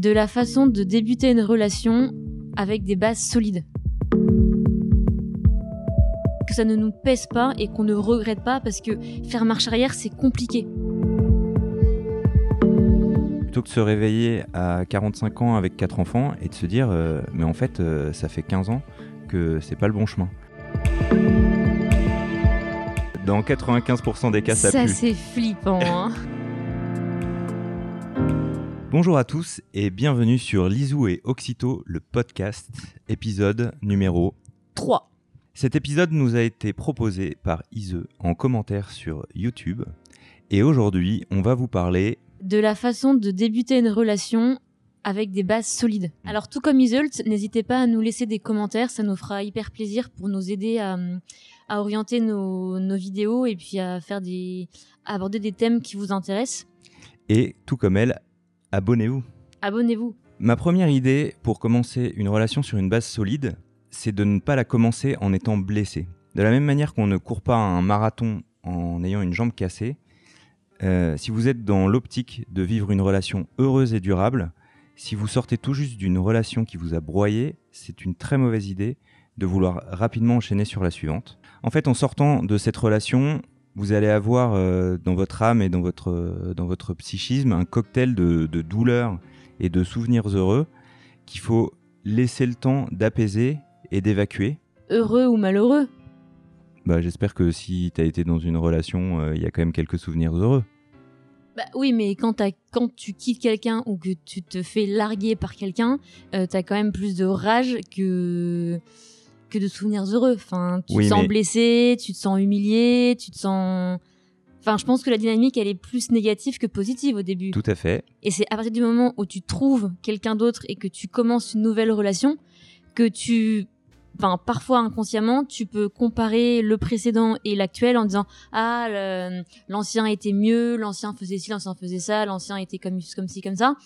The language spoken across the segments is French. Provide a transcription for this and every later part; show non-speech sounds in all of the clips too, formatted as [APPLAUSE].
de la façon de débuter une relation avec des bases solides. Que ça ne nous pèse pas et qu'on ne regrette pas parce que faire marche arrière, c'est compliqué. Plutôt que de se réveiller à 45 ans avec 4 enfants et de se dire euh, mais en fait euh, ça fait 15 ans que c'est pas le bon chemin. Dans 95% des cas ça, Ça, pue. c'est flippant. hein. [LAUGHS] Bonjour à tous et bienvenue sur Lisou et Oxito, le podcast, épisode numéro 3. Cet épisode nous a été proposé par Ise en commentaire sur YouTube. Et aujourd'hui, on va vous parler. De la façon de débuter une relation avec des bases solides. Alors tout comme Isult, n'hésitez pas à nous laisser des commentaires, ça nous fera hyper plaisir pour nous aider à, à orienter nos, nos vidéos et puis à faire des à aborder des thèmes qui vous intéressent. Et tout comme elle, abonnez-vous. Abonnez-vous. Ma première idée pour commencer une relation sur une base solide, c'est de ne pas la commencer en étant blessé. De la même manière qu'on ne court pas un marathon en ayant une jambe cassée, euh, si vous êtes dans l'optique de vivre une relation heureuse et durable, si vous sortez tout juste d'une relation qui vous a broyé, c'est une très mauvaise idée de vouloir rapidement enchaîner sur la suivante. En fait, en sortant de cette relation, vous allez avoir euh, dans votre âme et dans votre, euh, dans votre psychisme un cocktail de, de douleurs et de souvenirs heureux qu'il faut laisser le temps d'apaiser et d'évacuer. Heureux ou malheureux. Bah, J'espère que si tu as été dans une relation, euh, il y a quand même quelques souvenirs heureux. Bah oui, mais quand, quand tu quittes quelqu'un ou que tu te fais larguer par quelqu'un, euh, t'as quand même plus de rage que que de souvenirs heureux. Enfin, tu Oui, te sens mais- blessé, tu te sens humilié, tu te sens. Enfin, je pense que la dynamique, elle est plus négative que positive au début. Tout à fait. Et c'est à partir du moment où tu trouves quelqu'un d'autre et que tu commences une nouvelle relation que tu, enfin, parfois inconsciemment, tu peux comparer le précédent et l'actuel en disant ah l'ancien était mieux, l'ancien faisait ci, l'ancien faisait ça, l'ancien était comme comme ci comme ça.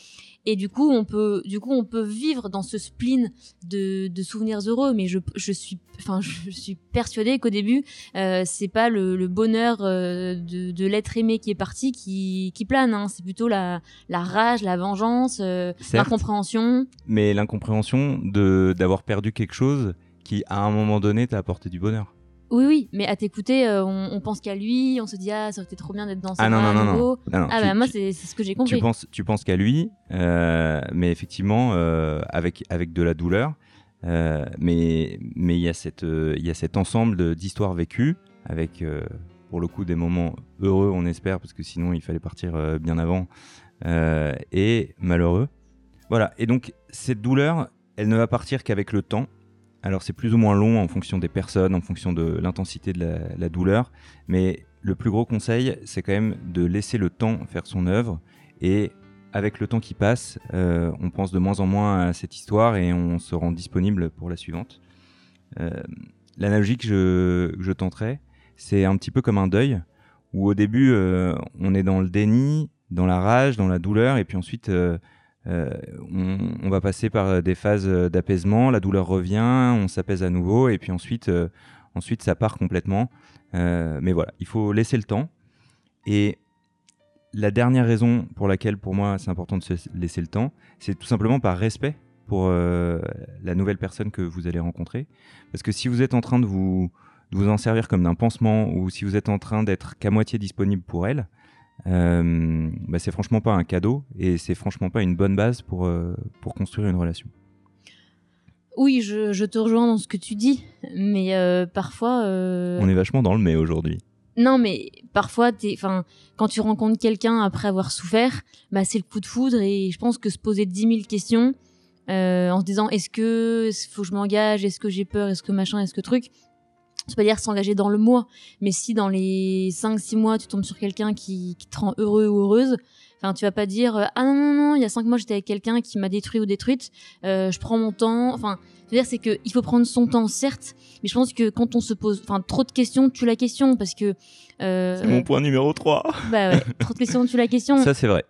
Et du coup, on peut, du coup, on peut vivre dans ce spleen de, de souvenirs heureux. Mais je, je suis, enfin, je suis persuadée qu'au début, euh, c'est pas le, le bonheur euh, de, de l'être aimé qui est parti qui, qui plane. Hein. C'est plutôt la, la rage, la vengeance, euh, l'incompréhension. mais l'incompréhension de d'avoir perdu quelque chose qui, à un moment donné, t'a apporté du bonheur. Oui, oui. Mais à t'écouter, euh, on, on pense qu'à lui, on se dit ah ça aurait été trop bien d'être dans ça Ah non, non, non, non. Ah tu- bah moi tu- c'est ce que j'ai tu compris. penses, tu penses qu'à lui, euh, mais effectivement, euh, avec, avec de la douleur. euh, mais mais il y, a cette, il y a cet ensemble d'histoires vécues, avec pour le coup des moments heureux, on espère, parce que sinon il fallait partir bien avant, et malheureux. Voilà, et donc cette douleur, elle ne va partir qu'avec le temps. Alors c'est plus ou moins long en fonction des personnes, en fonction de l'intensité de la, douleur, mais le plus gros conseil, c'est quand même de laisser le temps faire son œuvre et avec le temps qui passe, euh, on pense de moins en moins à cette histoire et on se rend disponible pour la suivante. Euh, L'analogie que je, tenterai, c'est un petit peu comme un deuil, où au début, euh, on est dans le déni, dans la rage, dans la douleur, et puis ensuite, on, on va passer par des phases d'apaisement, la douleur revient, on s'apaise à nouveau, et puis ensuite, euh, ensuite ça part complètement. Euh, mais voilà, il faut laisser le temps. Et la dernière raison pour laquelle, pour moi, c'est important de se laisser le temps, c'est tout simplement par respect pour euh, la nouvelle personne que vous allez rencontrer. Parce que si vous êtes en train de vous, de vous en servir comme d'un pansement, ou si vous êtes en train d'être qu'à moitié disponible pour elle, euh, bah, c'est franchement pas un cadeau et c'est franchement pas une bonne base pour, euh, pour construire une relation. Oui, je, je te rejoins dans ce que tu dis, mais euh, parfois. On est vachement dans le mais aujourd'hui. Non, mais parfois, enfin, quand tu rencontres quelqu'un après avoir souffert, bah, c'est le coup de foudre et je pense que se poser 10 000 questions en se disant est-ce que faut que je m'engage, est-ce que j'ai peur, est-ce que machin, est-ce que truc, c'est pas dire s'engager dans le mois, mais si dans les 5-6 mois tu tombes sur quelqu'un qui, qui te rend heureux ou heureuse, enfin tu vas pas dire euh, ah non non non il y a 5 mois j'étais avec quelqu'un qui m'a détruit ou détruite, euh, je prends mon temps, enfin je veux dire c'est que il faut prendre son temps certes, mais je pense que quand on se pose enfin trop de questions tue la question parce que euh, C'est mon point numéro 3. bah ouais trop de questions tue la question. Ça, c'est vrai.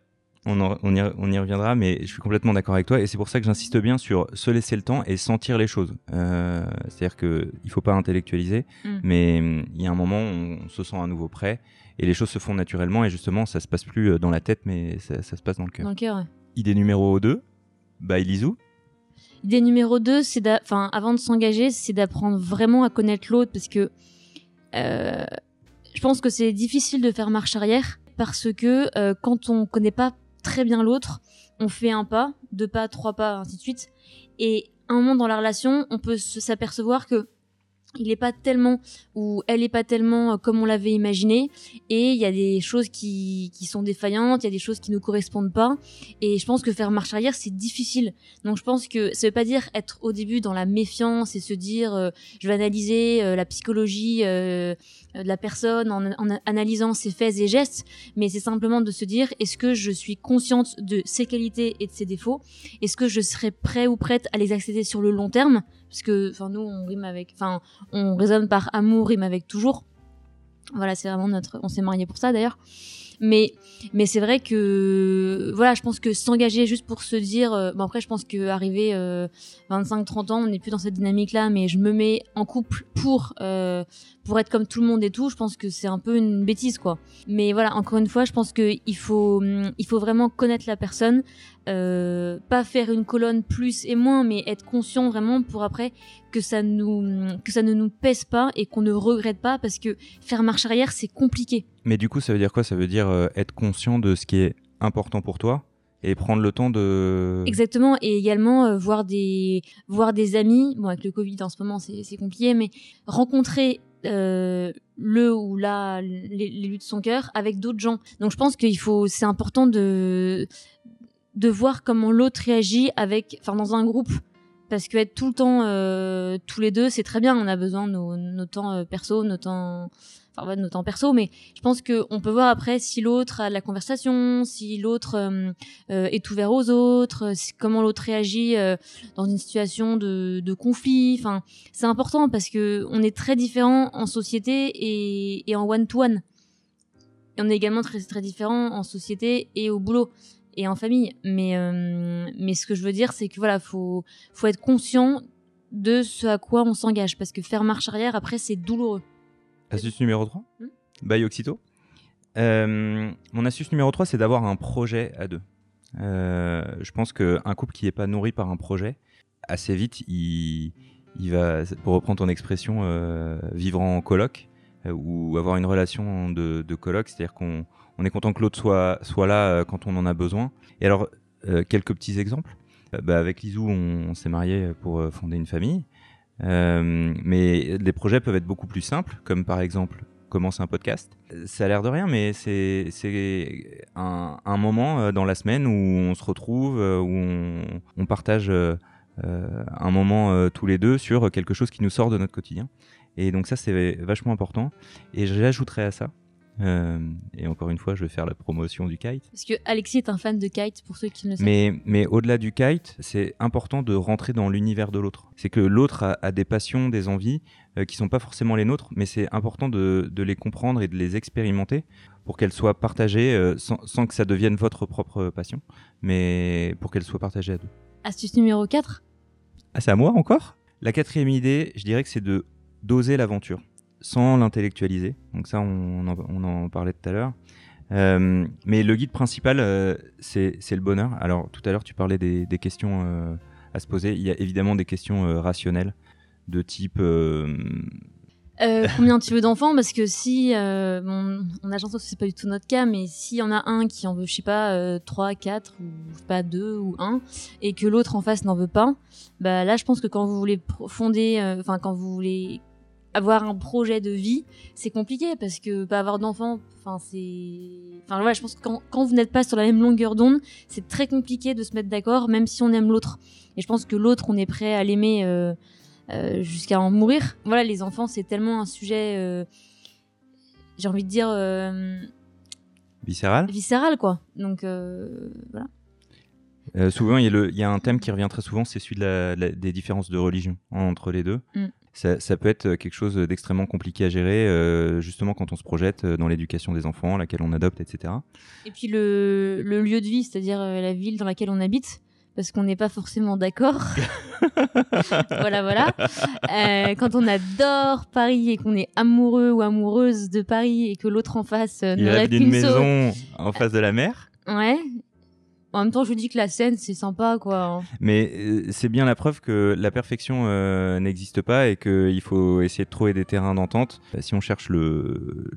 On, en- on y, on y reviendra, mais je suis complètement d'accord avec toi. Et c'est pour ça que j'insiste bien sur se laisser le temps et sentir les choses. Euh, C'est-à-dire qu'il ne faut pas intellectualiser, Mm. mais il y a un moment où on se sent à nouveau prêt et les choses se font naturellement. Et justement, ça se passe plus euh, dans la tête, mais ça, ça se passe dans le cœur. Dans le cœur. ouais. Idée numéro 2, by Lizou. Idée numéro 2, c'est enfin avant de s'engager, c'est d'apprendre vraiment à connaître l'autre parce que euh, je pense que c'est difficile de faire marche arrière parce que euh, quand on connaît pas très bien l'autre, on fait un pas, deux pas, trois pas, ainsi de suite. Et un moment dans la relation, on peut s'apercevoir que il est pas tellement ou elle est pas tellement euh, comme on l'avait imaginé. Et il y a des choses qui, qui sont défaillantes, il y a des choses qui nous correspondent pas. Et je pense que faire marche arrière c'est difficile. Donc je pense que ça veut pas dire être au début dans la méfiance et se dire euh, je vais analyser euh, la psychologie de la personne en, en, analysant ses faits et gestes, mais c'est simplement de se dire est-ce que je suis consciente de ses qualités et de ses défauts? Est-ce que je serais prêt ou prête à les accéder sur le long terme? Parce que enfin nous on rime avec enfin on raisonne par amour rime avec toujours. Voilà c'est vraiment notre on s'est marié pour ça d'ailleurs mais mais c'est vrai que voilà je pense que s'engager juste pour se dire euh, bon après je pense 25 euh, 30 ans on n'est plus dans cette dynamique là mais je me mets en couple pour euh, pour être comme tout le monde et tout je pense que c'est un peu une bêtise quoi mais voilà encore une fois je pense que il faut il faut vraiment connaître la personne euh, pas faire une colonne plus et moins, mais être conscient vraiment pour après que ça nous que ça ne nous pèse pas et qu'on ne regrette pas parce que faire marche arrière c'est compliqué. Mais du coup ça veut dire quoi? Ça veut dire euh, être conscient de ce qui est important pour toi et prendre le temps de exactement et également euh, voir des voir des amis bon avec le Covid en ce moment c'est compliqué mais rencontrer le ou la l'élu de son cœur avec d'autres gens donc je pense qu'il faut c'est important de de voir comment l'autre réagit avec, dans un groupe. Parce que être tout le temps euh, tous les deux, c'est très bien. On a besoin de nos, nos temps euh, perso, nos temps, enfin ouais, temps perso. Mais je pense que on peut voir après si l'autre a de la conversation, si l'autre euh, euh est ouvert aux autres, comment l'autre réagit euh, dans une situation de, de conflit. Enfin, c'est important parce que on est très différents en société et, en one to one. Et on est également très très différents en société et au boulot et en famille. Mais, euh, mais ce que je veux dire, c'est que voilà, faut, faut être conscient de ce à quoi on s'engage. Parce que faire marche arrière, après, c'est douloureux. Astuce numéro 3 hmm Bye Oxito. Euh, mon astuce numéro 3, c'est d'avoir un projet à deux. Euh, je pense qu'un couple qui n'est pas nourri par un projet, assez vite, il, il va, pour reprendre ton expression, vivre en coloc ou avoir une relation de, de coloc, c'est-à-dire qu'on on est content que l'autre soit, soit là euh, quand on en a besoin. Et alors, euh, quelques petits exemples. Euh, bah, avec Lizou, on, s'est marié pour fonder une famille. Mais les projets peuvent être beaucoup plus simples, comme par exemple commencer un podcast. Ça a l'air de rien, mais c'est un, un, moment dans la semaine où on se retrouve, où on, partage un moment tous les deux sur quelque chose qui nous sort de notre quotidien. Et donc ça, c'est vachement important. Et j'ajouterais à ça euh, et encore une fois, je vais faire la promotion du kite. Parce que Alexis est un fan de kite, pour ceux qui ne le savent mais, Mais au-delà du kite, c'est important de rentrer dans l'univers de l'autre. C'est que l'autre a, des passions, des envies euh, qui sont pas forcément les nôtres, mais c'est important de, de, les comprendre et de les expérimenter pour qu'elles soient partagées euh, sans, sans, que ça devienne votre propre passion, mais pour qu'elles soient partagées à deux. Astuce numéro 4 Ah, c'est à moi encore? La quatrième idée, je dirais que c'est de d'oser l'aventure sans l'intellectualiser. Donc ça, on en, parlait tout à l'heure. Euh, mais le guide principal, euh, c'est le bonheur. Alors tout à l'heure, tu parlais des, questions euh, à se poser. Il y a évidemment des questions rationnelles de type... combien tu veux d'enfants? Parce que si, bon, on a chance c'est pas du tout notre cas, mais s'il y en a un qui en veut, je sais pas, 3, 4, ou pas 2 ou 1, et que l'autre en face n'en veut pas, bah là je pense que quand vous voulez fonder, enfin quand vous voulez avoir un projet de vie, c'est compliqué parce que pas avoir d'enfants, enfin c'est, enfin voilà, je pense que quand, quand vous n'êtes pas sur la même longueur d'onde, c'est très compliqué de se mettre d'accord, même si on aime l'autre. Et je pense que l'autre, on est prêt à l'aimer euh, euh, jusqu'à en mourir. Voilà, les enfants, c'est tellement un sujet, euh, j'ai envie de dire viscéral. Viscéral quoi. Donc voilà. Euh, souvent, il y, a le, il y, a un thème qui revient très souvent, c'est celui de la, des différences de religion entre les deux. Mm ça, peut être quelque chose d'extrêmement compliqué à gérer, euh, justement quand on se projette dans l'éducation des enfants, laquelle on adopte, etc. Et puis le, lieu de vie, c'est-à-dire euh, la ville dans laquelle on habite, parce qu'on n'est pas forcément d'accord. [LAUGHS] voilà, voilà. Euh, quand on adore Paris et qu'on est amoureux ou amoureuse de Paris et que l'autre en face ne rêve qu'une maison en face de la mer. Ouais. En même temps, je dis que la scène, c'est sympa, quoi. Mais euh, c'est bien la preuve que la perfection euh, n'existe pas et qu'il faut essayer de trouver des terrains d'entente. Si on cherche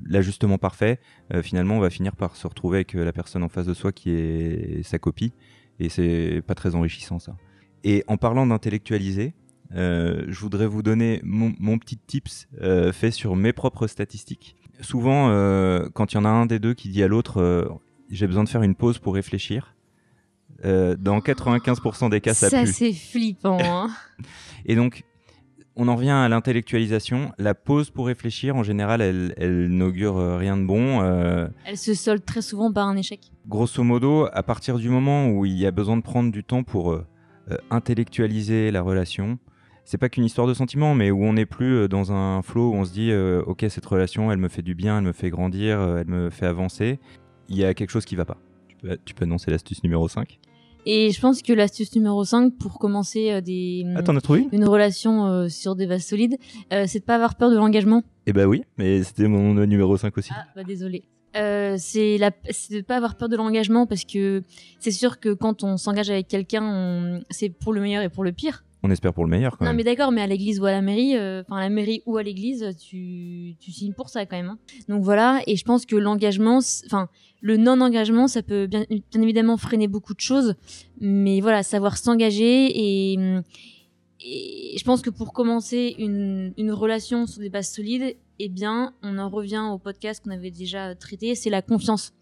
l'ajustement parfait, euh, finalement, on va finir par se retrouver avec la personne en face de soi qui est sa copie. Et c'est pas très enrichissant, ça. Et en parlant d'intellectualiser, je voudrais vous donner mon petit tips fait sur mes propres statistiques. Souvent, quand il y en a un des deux qui dit à l'autre j'ai besoin de faire une pause pour réfléchir. Euh, dans 95% des cas, ça, ça c'est flippant. Hein. [LAUGHS] et donc, on en revient à l'intellectualisation. La pause pour réfléchir, en général, elle, elle n'augure rien de bon. Euh... Elle se solde très souvent par un échec. Grosso modo, à partir du moment où il y a besoin de prendre du temps pour euh, intellectualiser la relation, c'est pas qu'une histoire de sentiment, mais où on n'est plus dans un flow où on se dit, ok, cette relation, elle me fait du bien, elle me fait grandir, elle me fait avancer il y a quelque chose qui va pas. Tu peux, tu peux annoncer l'astuce numéro 5 et je pense que l'astuce numéro 5 pour commencer euh, des ah, as trouvé une? relation euh, sur des bases solides, euh, c'est de pas avoir peur de l'engagement. Eh bah oui, mais c'était mon numéro 5 aussi. Ah bah désolé. c'est la c'est de pas avoir peur de l'engagement parce que c'est sûr que quand on s'engage avec quelqu'un, c'est pour le meilleur et pour le pire. On espère pour le meilleur quand non, même. mais d'accord, mais à l'église ou à la mairie, enfin à la mairie ou à l'église, tu, tu signes pour ça quand même. Hein. Donc voilà, et je pense que l'engagement, enfin le non-engagement, ça peut bien, évidemment freiner beaucoup de choses, mais voilà, savoir s'engager et, je pense que pour commencer une, relation sur des bases solides, eh bien, on en revient au podcast qu'on avait déjà traité, c'est la confiance.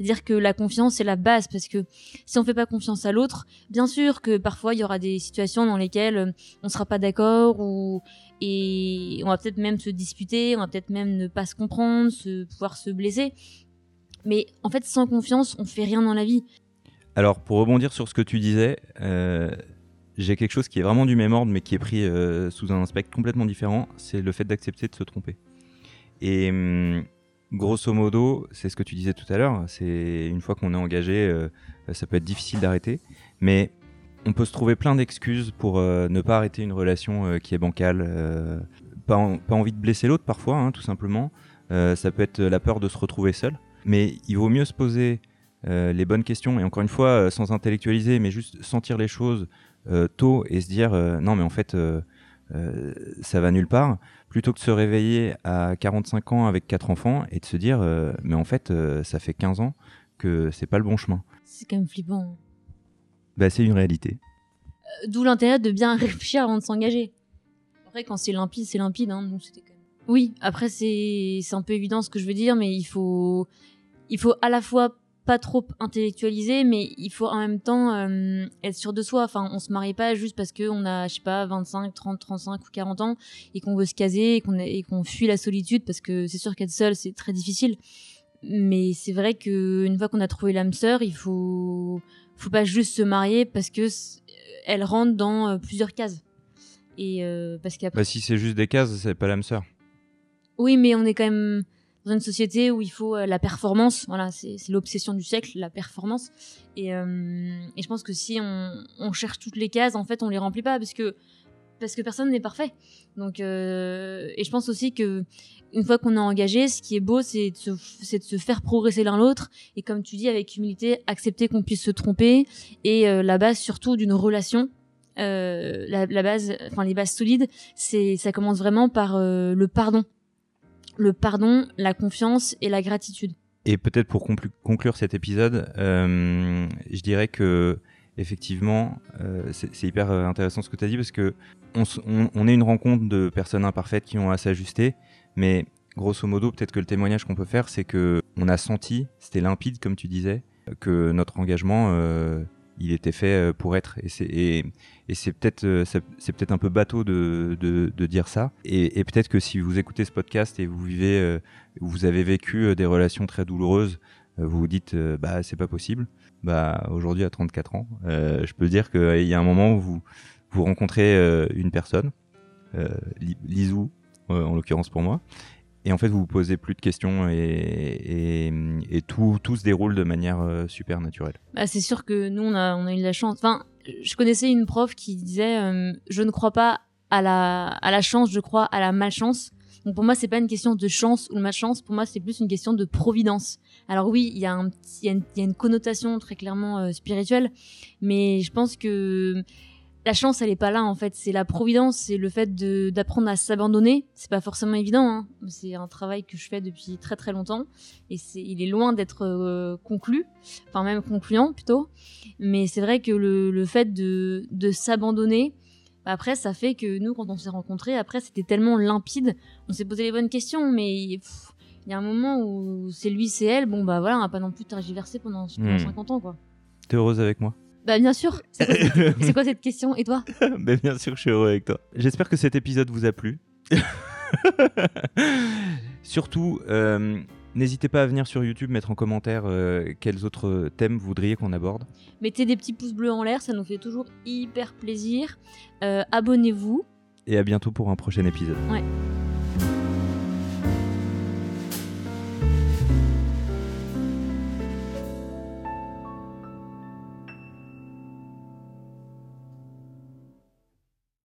C'est-à-dire que la confiance, c'est la base, parce que si on fait pas confiance à l'autre, bien sûr que parfois il y aura des situations dans lesquelles on sera pas d'accord ou et on va peut-être même se disputer, on va peut-être même ne pas se comprendre, se pouvoir se blesser. Mais en fait, sans confiance, on fait rien dans la vie. Alors, pour rebondir sur ce que tu disais, euh, j'ai quelque chose qui est vraiment du même ordre, mais qui est pris euh, sous un aspect complètement différent. C'est le fait d'accepter de se tromper. Et hum, grosso modo, c'est ce que tu disais tout à l'heure. C'est une fois qu'on est engagé, euh, ça peut être difficile d'arrêter, mais on peut se trouver plein d'excuses pour ne pas arrêter une relation qui est bancale. Pas, envie de blesser l'autre parfois, hein, tout simplement. ça peut être la peur de se retrouver seul. Mais il vaut mieux se poser euh, les bonnes questions et encore une fois euh, sans intellectualiser, mais juste sentir les choses euh, tôt et se dire non mais en fait ça va nulle part, plutôt que de se réveiller à 45 ans avec quatre enfants et de se dire mais en fait ça fait 15 ans que c'est pas le bon chemin. C'est quand même flippant. Hein. Bah, c'est une réalité. D'où l'intérêt de bien [LAUGHS] réfléchir avant de s'engager. Après, quand c'est limpide, c'est limpide. Hein, donc c'était Oui, après, c'est un peu évident ce que je veux dire, mais il faut, il faut à la fois pas trop intellectualiser, mais il faut en même temps euh, être sûr de soi. Enfin, on se marie pas juste parce qu'on a, je sais pas, 25, 30, 35 ou 40 ans et qu'on veut se caser et qu'on qu'on fuit la solitude parce que c'est sûr qu'être seul c'est très difficile. Mais c'est vrai que une fois qu'on a trouvé l'âme sœur, il faut faut pas juste se marier parce que elle rentre dans euh, plusieurs cases. Et euh, parce qu'après. Bah, si c'est juste des cases, c'est pas l'âme sœur. Oui, mais on est quand même dans une société où il faut euh, la performance. Voilà, c'est l'obsession du siècle, la performance. Et, euh, et, je pense que si on, on, cherche toutes les cases, en fait, on les remplit pas parce que parce que personne n'est parfait. Donc, euh, et je pense aussi que une fois qu'on est engagé, ce qui est beau, c'est de, de se faire progresser l'un l'autre. Et comme tu dis, avec humilité, accepter qu'on puisse se tromper. Et euh, la base surtout d'une relation, euh, la, la, base, enfin les bases solides, c'est ça commence vraiment par euh, le pardon le pardon, la confiance et la gratitude. Et peut-être pour conclure cet épisode, euh, je dirais que effectivement, euh, c'est hyper euh, intéressant ce que tu as dit parce que on, est une rencontre de personnes imparfaites qui ont à s'ajuster, mais grosso modo, peut-être que le témoignage qu'on peut faire, c'est que on a senti, c'était limpide comme tu disais, que notre engagement il était fait euh, pour être. Et euh, c'est peut-être un peu bateau de, dire ça. Et, peut-être que si vous écoutez ce podcast et vous vivez, euh, vous avez vécu des relations très douloureuses, vous vous dites bah c'est pas possible. Bah aujourd'hui à 34 ans, je peux dire qu'il y a un moment où vous rencontrez une personne, Lisou en l'occurrence pour moi, et en fait, vous vous posez plus de questions et, tout, se déroule de manière euh, super naturelle. Bah, c'est sûr que nous, on a, eu de la chance. Enfin, je connaissais une prof qui disait euh, Je ne crois pas à la, chance, je crois à la malchance. Donc pour moi, c'est pas une question de chance ou de malchance. Pour moi, c'est plus une question de providence. Alors oui, il y a une connotation très clairement euh, spirituelle, mais je pense que la chance, elle est pas là en fait. C'est la providence, c'est le fait d'apprendre à s'abandonner. C'est pas forcément évident. Hein. C'est un travail que je fais depuis très très longtemps et c'est, il est loin d'être euh, conclu, enfin même concluant plutôt. Mais c'est vrai que le, le fait de, de s'abandonner, bah, après, ça fait que nous, quand on s'est rencontrés, après, c'était tellement limpide. On s'est posé les bonnes questions, mais il y a un moment où c'est lui, c'est elle. Bon, bah voilà, on va pas non plus tergiverser pendant, pendant Hmm. 50 ans, quoi. T'es heureuse avec moi Bah bien sûr. C'est quoi, cette- [LAUGHS] c'est quoi cette question? Et toi? Bien sûr, je suis heureux avec toi. J'espère que cet épisode vous a plu. [LAUGHS] Surtout, euh, n'hésitez pas à venir sur YouTube mettre en commentaire euh, quels autres thèmes vous voudriez qu'on aborde. Mettez des petits pouces bleus en l'air, ça nous fait toujours hyper plaisir. Euh, Abonnez-vous. Et à bientôt pour un prochain épisode. Ouais.